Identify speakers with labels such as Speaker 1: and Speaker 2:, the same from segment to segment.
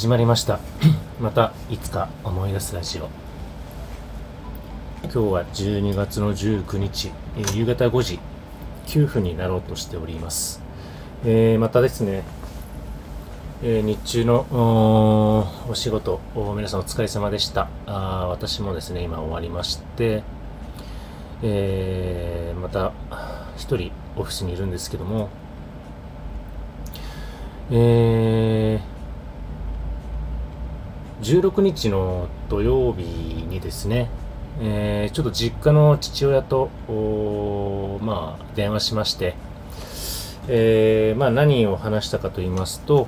Speaker 1: 始まりました。またいつか思い出すラジオ。今日は12月の19日、えー夕方5時9分になろうとしております、えーまたですね、えー日中のおお仕事お皆さんお疲れ様でした。あ私もですね今終わりまして、えーまた一人オフィスにいるんですけどもえー16日の土曜日にですね、えーちょっと実家の父親と、まあ、電話しまして、えーまあ、何を話したかと言いますと、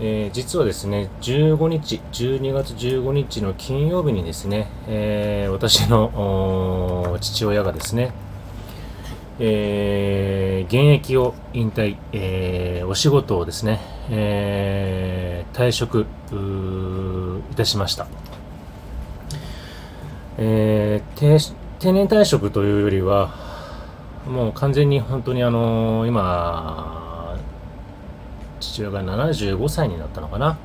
Speaker 1: えー実はですね、15日、12月15日の金曜日にですね、えー私の父親がですね、えー現役を引退、えーお仕事をですね、えー退職いたしました。えー定定年退職というよりは、もう完全に本当にあのー今、父親が75歳になったのかな？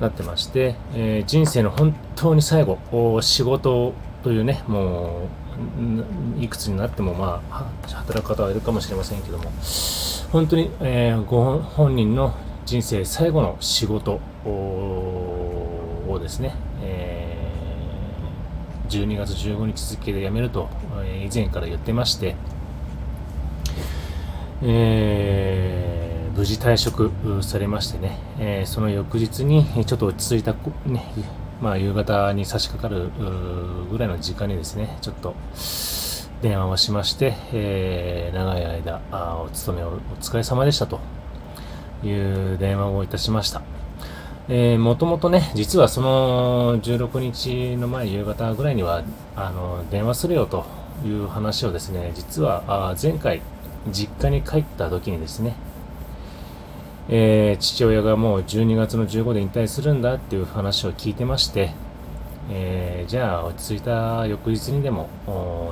Speaker 1: なってまして、えー人生の本当に最後、お仕事というね、もういくつになっても、まあ、働く方はいるかもしれませんけども、本当に、えーご本人の人生最後の仕事をですね、12月15日付で辞めると、え以前から言ってまして、無事退職されましてね、えその翌日にちょっと落ち着いた、ね、まあ、夕方に差し掛かるぐらいの時間にですね、ちょっと電話をしまして、えー長い間あお勤めをお疲れ様でしたと。いう電話をいたしました。えー、もともとね、実はその16日の前夕方ぐらいには、あの、電話するよという話をですね、実は、あ前回、実家に帰った時にですね、えー父親がもう12月の15で引退するんだっていう話を聞いてまして、えーじゃあ落ち着いた翌日にでも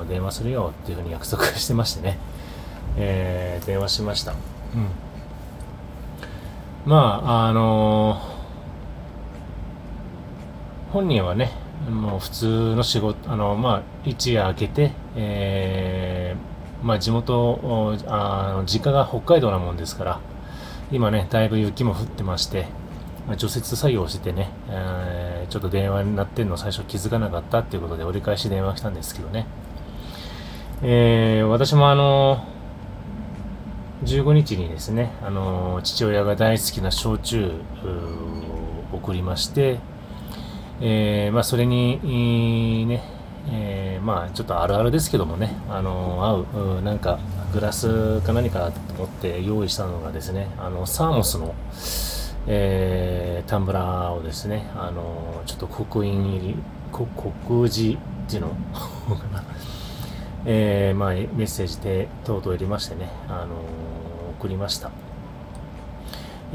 Speaker 1: 電話するよっていうふうに約束してましてね、えー電話しました。うん。まあ、あのー本人はね、もう普通の仕事、あの、まあ、一夜明けて、えーまあ、地元、あの実家が北海道なもんですから、今ね、だいぶ雪も降ってまして、まあ、除雪作業をしててね、えーちょっと電話になってんの最初気づかなかったっていうことで折り返し電話したんですけどね。えー私もあの15日にですね、あの父親が大好きな焼酎を送りまして、えーまあ、それに、えーね、えーまあ、ちょっとあるあるですけどもね、あの合う、なんか、グラスか何かと思って用意したのがですね、あの、サーモスの、えータンブラーをですね、あのちょっと刻印入り、こ刻字っていうの、えーまあ、メッセージで等々入れましてね、あの送りました。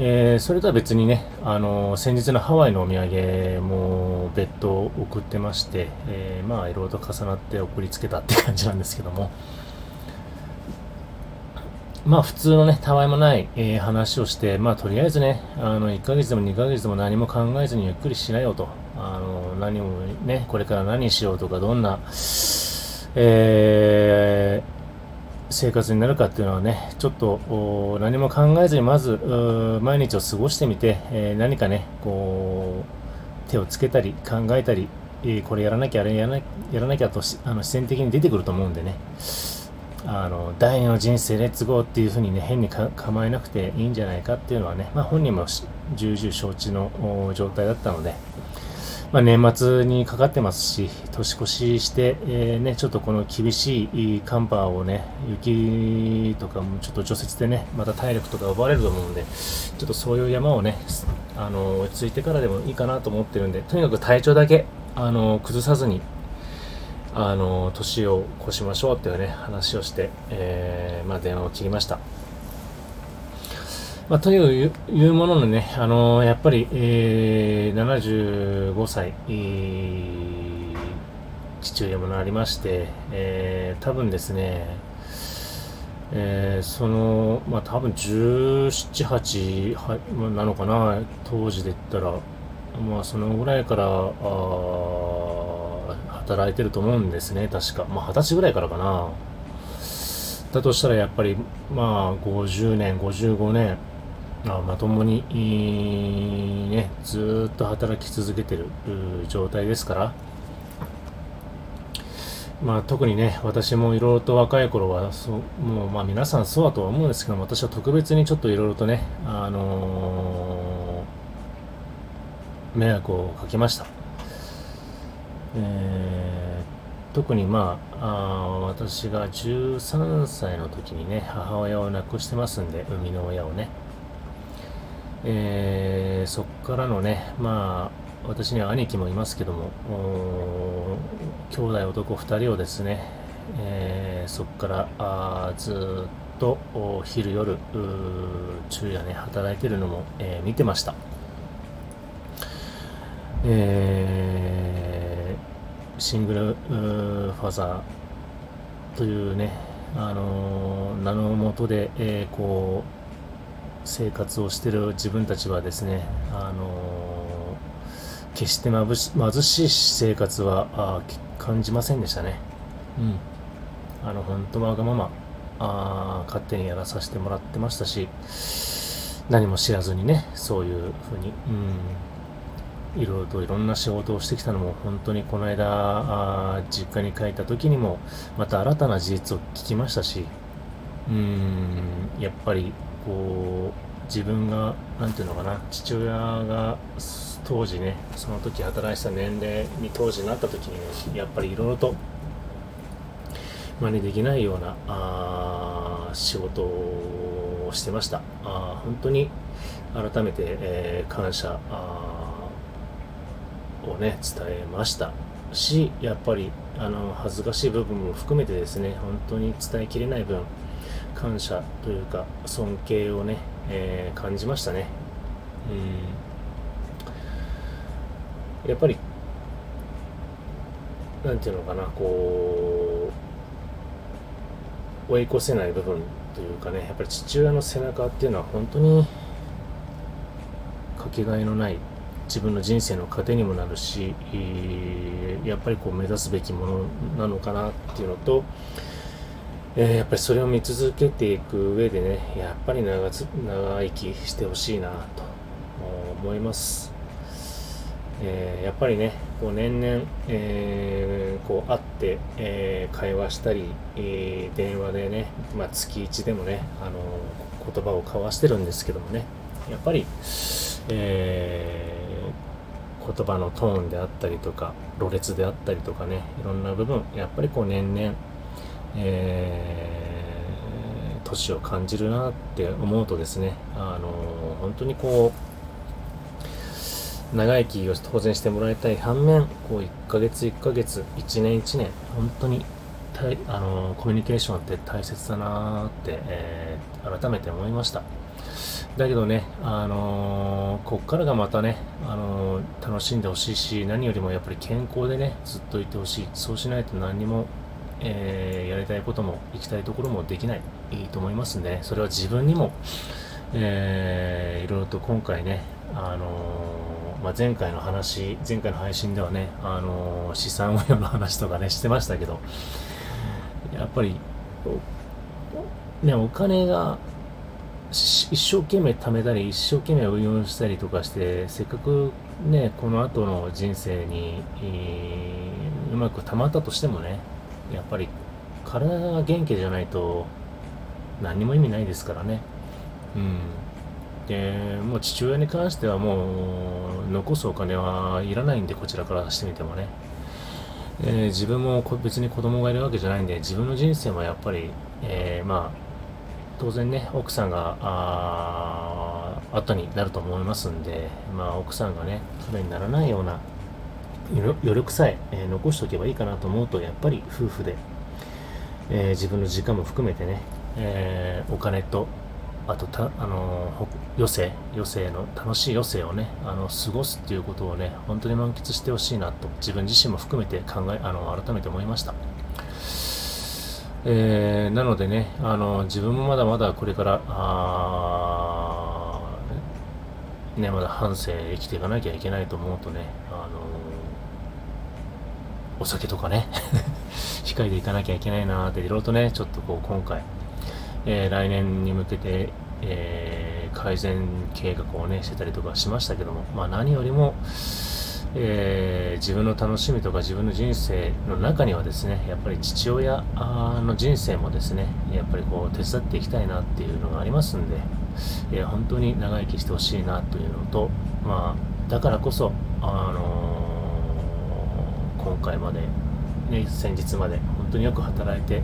Speaker 1: えーそれとは別にね、あの先日のハワイのお土産も別途送ってまして、えまあいろいろと重なって送りつけたって感じなんですけども、まあ普通のね、たわいもない、えー話をして、まあとりあえずね、あの1ヶ月でも2ヶ月でも何も考えずにゆっくりしなよと、あの何もね、これから何しようとか、どんな、えー生活になるかっていうのはね、ちょっと何も考えずにまず毎日を過ごしてみて、えー何かね、こう手をつけたり考えたり、えーこれやらなきゃあれやらなやらなきゃとしあの自然的に出てくると思うんでね、あの第二の人生レッツゴーっていうふうにね変に構えなくていいんじゃないかっていうのはね、まあ、本人も重々承知の状態だったので、まあ、年末にかかってますし、年越しして、えーね、ちょっとこの厳しい寒波をね、雪とかもちょっと除雪でね、また体力とか奪われると思うんで、ちょっとそういう山をね、あの、落ち着いてからでもいいかなと思ってるんで、とにかく体調だけ、あの、崩さずに、あの、年を越しましょうっていうね、話をして、えーまあ、電話を切りました。まあ、といういうもののね、あのやっぱり、えー75歳、えー父親もなりまして、えー多分ですね、えー、その、まあ多分17、8なのかな、当時で言ったら、まあそのぐらいから、あ働いてると思うんですね、確か。まあ二十歳ぐらいからかな。だとしたらやっぱり、まあ50年、55年、あまともに、ね、ずっと働き続けてる状態ですから、まあ、特にね、私もいろいろと若い頃は、そもうまあ皆さんそうだとは思うんですけど、私は特別にちょっといろいろとね、あのー、迷惑をかけました。えー、特にまああ、私が13歳の時にね、母親を亡くしてますんで、生みの親をね。えー、そっからのね、まあ、私には兄貴もいますけども、兄弟男2人をですね、えー、そこからあずっと昼夜昼夜ね働いてるのも、えー、見てました、えー、シングルファザーというね、あの名のもとで、えこう生活をしてる自分たちはですね、あの決して貧し貧しい生活はあ感じませんでしたね。うん。あの、本当わがまま、あ勝手にやらさせてもらってましたし、何も知らずにね、そういうふうに、うん、いろいろといろんな仕事をしてきたのも、本当にこの間、あ実家に帰った時にも、また新たな事実を聞きましたし、うん、やっぱり、こう、自分が、なんていうのかな、父親が、当時ねその時働いてた年齢に当時なった時にねやっぱりいろいろと真似できないようなあ仕事をしてました。あ本当に改めて、えー、感謝をね伝えました。しやっぱりあの恥ずかしい部分も含めてですね本当に伝えきれない分感謝というか尊敬をね、えー、感じましたね。うん。やっぱりなんていうのかなこう追い越せない部分というかねやっぱり父親の背中っていうのは本当にかけがえのない自分の人生の糧にもなるしやっぱりこう目指すべきものなのかなっていうのと、えー、やっぱりそれを見続けていく上でねやっぱり長長生きしてほしいなと思います。えー、やっぱりね、こう年々、えー、こう会って、えー、会話したり、え電話でね、まあ、月1でもね、あの言葉を交わしてるんですけどもね、やっぱり、え言葉のトーンであったりとか、ろれつであったりとかね、いろんな部分、やっぱりこう年々、え年を感じるなって思うとですね、あの本当にこう、長生きを当然してもらいたい反面、こう1ヶ月1ヶ月、1年1年、本当にあのコミュニケーションって大切だなって、えー、改めて思いました。だけどね、あのー、こっからがまたね、あのー、楽しんでほしいし、何よりもやっぱり健康でね、ずっといてほしい。そうしないと何にも、えー、やりたいことも行きたいところもできない、いいと思いますんでね、それは自分にも、えー、いろいろと今回ね、あのまあ、前回の話、前回の配信ではね、あのー、資産運用の話とかね、してましたけど、やっぱり、ね、お金が一生懸命貯めたり、一生懸命運用したりとかして、せっかくね、この後の人生に、うまく貯まったとしてもね、やっぱり体が元気じゃないと何も意味ないですからね。うん。で、もう父親に関してはもう残すお金はいらないんで、こちらからしてみてもね。えー、自分も別に子供がいるわけじゃないんで、自分の人生もやっぱり、えー、まあ、当然ね、奥さんが、あ後になると思いますんで、まあ、奥さんがね、不便にならないような余力さええー、残しておけばいいかなと思うと、やっぱり夫婦で、えー、自分の時間も含めてね、えー、お金とあとた、あの余生、余生の、楽しい余生をね、あの、過ごすっていうことをね、本当に満喫してほしいなと、自分自身も含めて考え、あの、改めて思いました。えー、なのでね、あの自分もまだまだこれからあ、ね、まだ半生生きていかなきゃいけないと思うとね、あのお酒とかね。控えていかなきゃいけないなっていろいろとね、ちょっとこう今回、えー、来年に向けて、えー、改善計画をね、してたりとかしましたけども、まあ何よりも、えー、自分の楽しみとか自分の人生の中にはですねやっぱり父親の人生もですねやっぱりこう手伝っていきたいなっていうのがありますんで、えー、本当に長生きしてほしいなというのと、まあ、だからこそ、あの、今回まで、ね、先日まで本当によく働いて、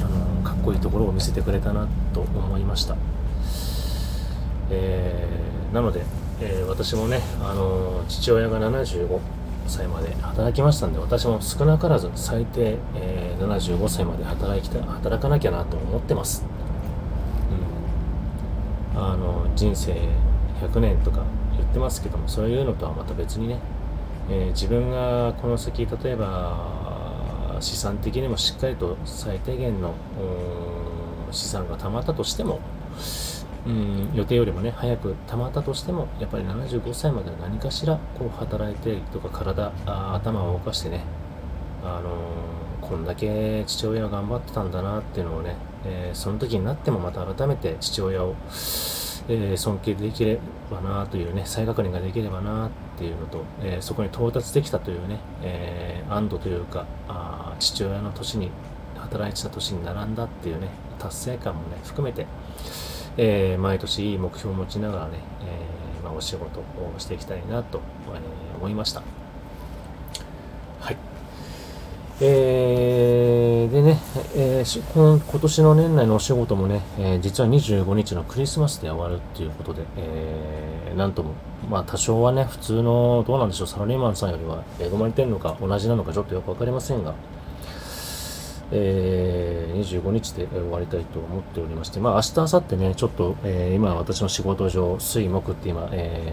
Speaker 1: あの、かっこいいところを見せてくれたなと思いました。えー、なのでえー、私もね、あの、父親が75歳まで働きましたんで、私も少なからず最低、えー、75歳まで働きた働かなきゃなと思ってます。うん、あの人生100年とか言ってますけども、そういうのとはまた別にね、え自分がこの先、例えば資産的にもしっかりと最低限の資産が貯まったとしても、うん、予定よりもね、早くたまったとしても、やっぱり75歳までは何かしらこう働いてとか体あ、頭を動かしてね、あのー、こんだけ父親が頑張ってたんだなっていうのをね、えー、その時になってもまた改めて父親を、えー、尊敬できればなというね、再確認ができればなっていうのと、えそこに到達できたというね、え安堵というかあ、父親の年に、働いてた年に並んだっていうね、達成感もね、含めて、え、毎年いい目標を持ちながらね、え、まあ、お仕事をしていきたいなと、え、思いました。はい。えー、でね、えー、今年の年内のお仕事もね、えー、実は25日のクリスマスで終わるっていうことで、えー、なんとも、まあ多少はね、普通の、どうなんでしょう、サラリーマンさんよりは恵まれてるのか同じなのかちょっとよくわかりませんが、えー、25日で終わりたいと思っておりまして、まあ明日、明後日ね、ちょっと、えー、今私の仕事上、水木って今、え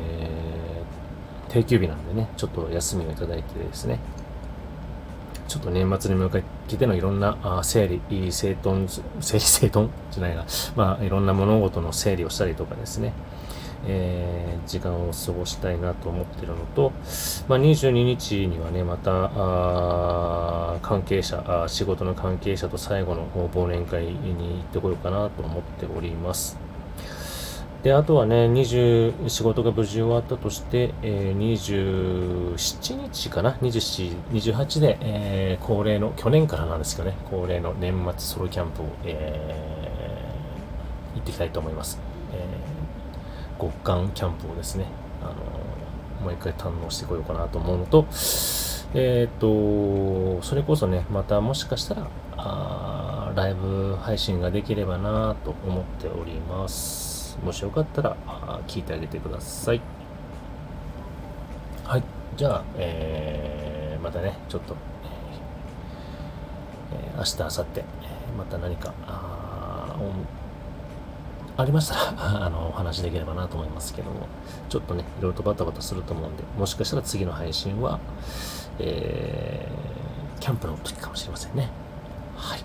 Speaker 1: ー、定休日なんでね、ちょっと休みをいただいてですね、ちょっと年末に向かってのいろんな整理、整頓、整理整頓？じゃないな、まあいろんな物事の整理をしたりとかですね、えー、時間を過ごしたいなと思っているのと、まあ、22日にはね、また、関係者あ、仕事の関係者と最後の忘年会に行ってこようかなと思っております。で、あとはね、20、仕事が無事終わったとして、えー、27日かな ?27、28で、えー、恒例の、去年からなんですけどね、恒例の年末ソロキャンプを、えー、行ってきたいと思います。えー極寒キャンプをですね、あのもう一回堪能してこようかなと思うのと、えっ、と、それこそね、またもしかしたら、あライブ配信ができればなと思っております。もしよかったら、聞いてあげてください。はい。じゃあ、えー、またね、ちょっと、えー、明日、明後日、また何か、あありましたら あの、お話できればなと思いますけども、ちょっとね、いろいろとバタバタすると思うんで、もしかしたら次の配信は、えー、キャンプの時かもしれませんね。はい。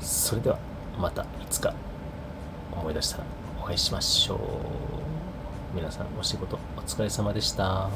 Speaker 1: それでは、またいつか思い出したらお会いしましょう。皆さんお仕事お疲れ様でした。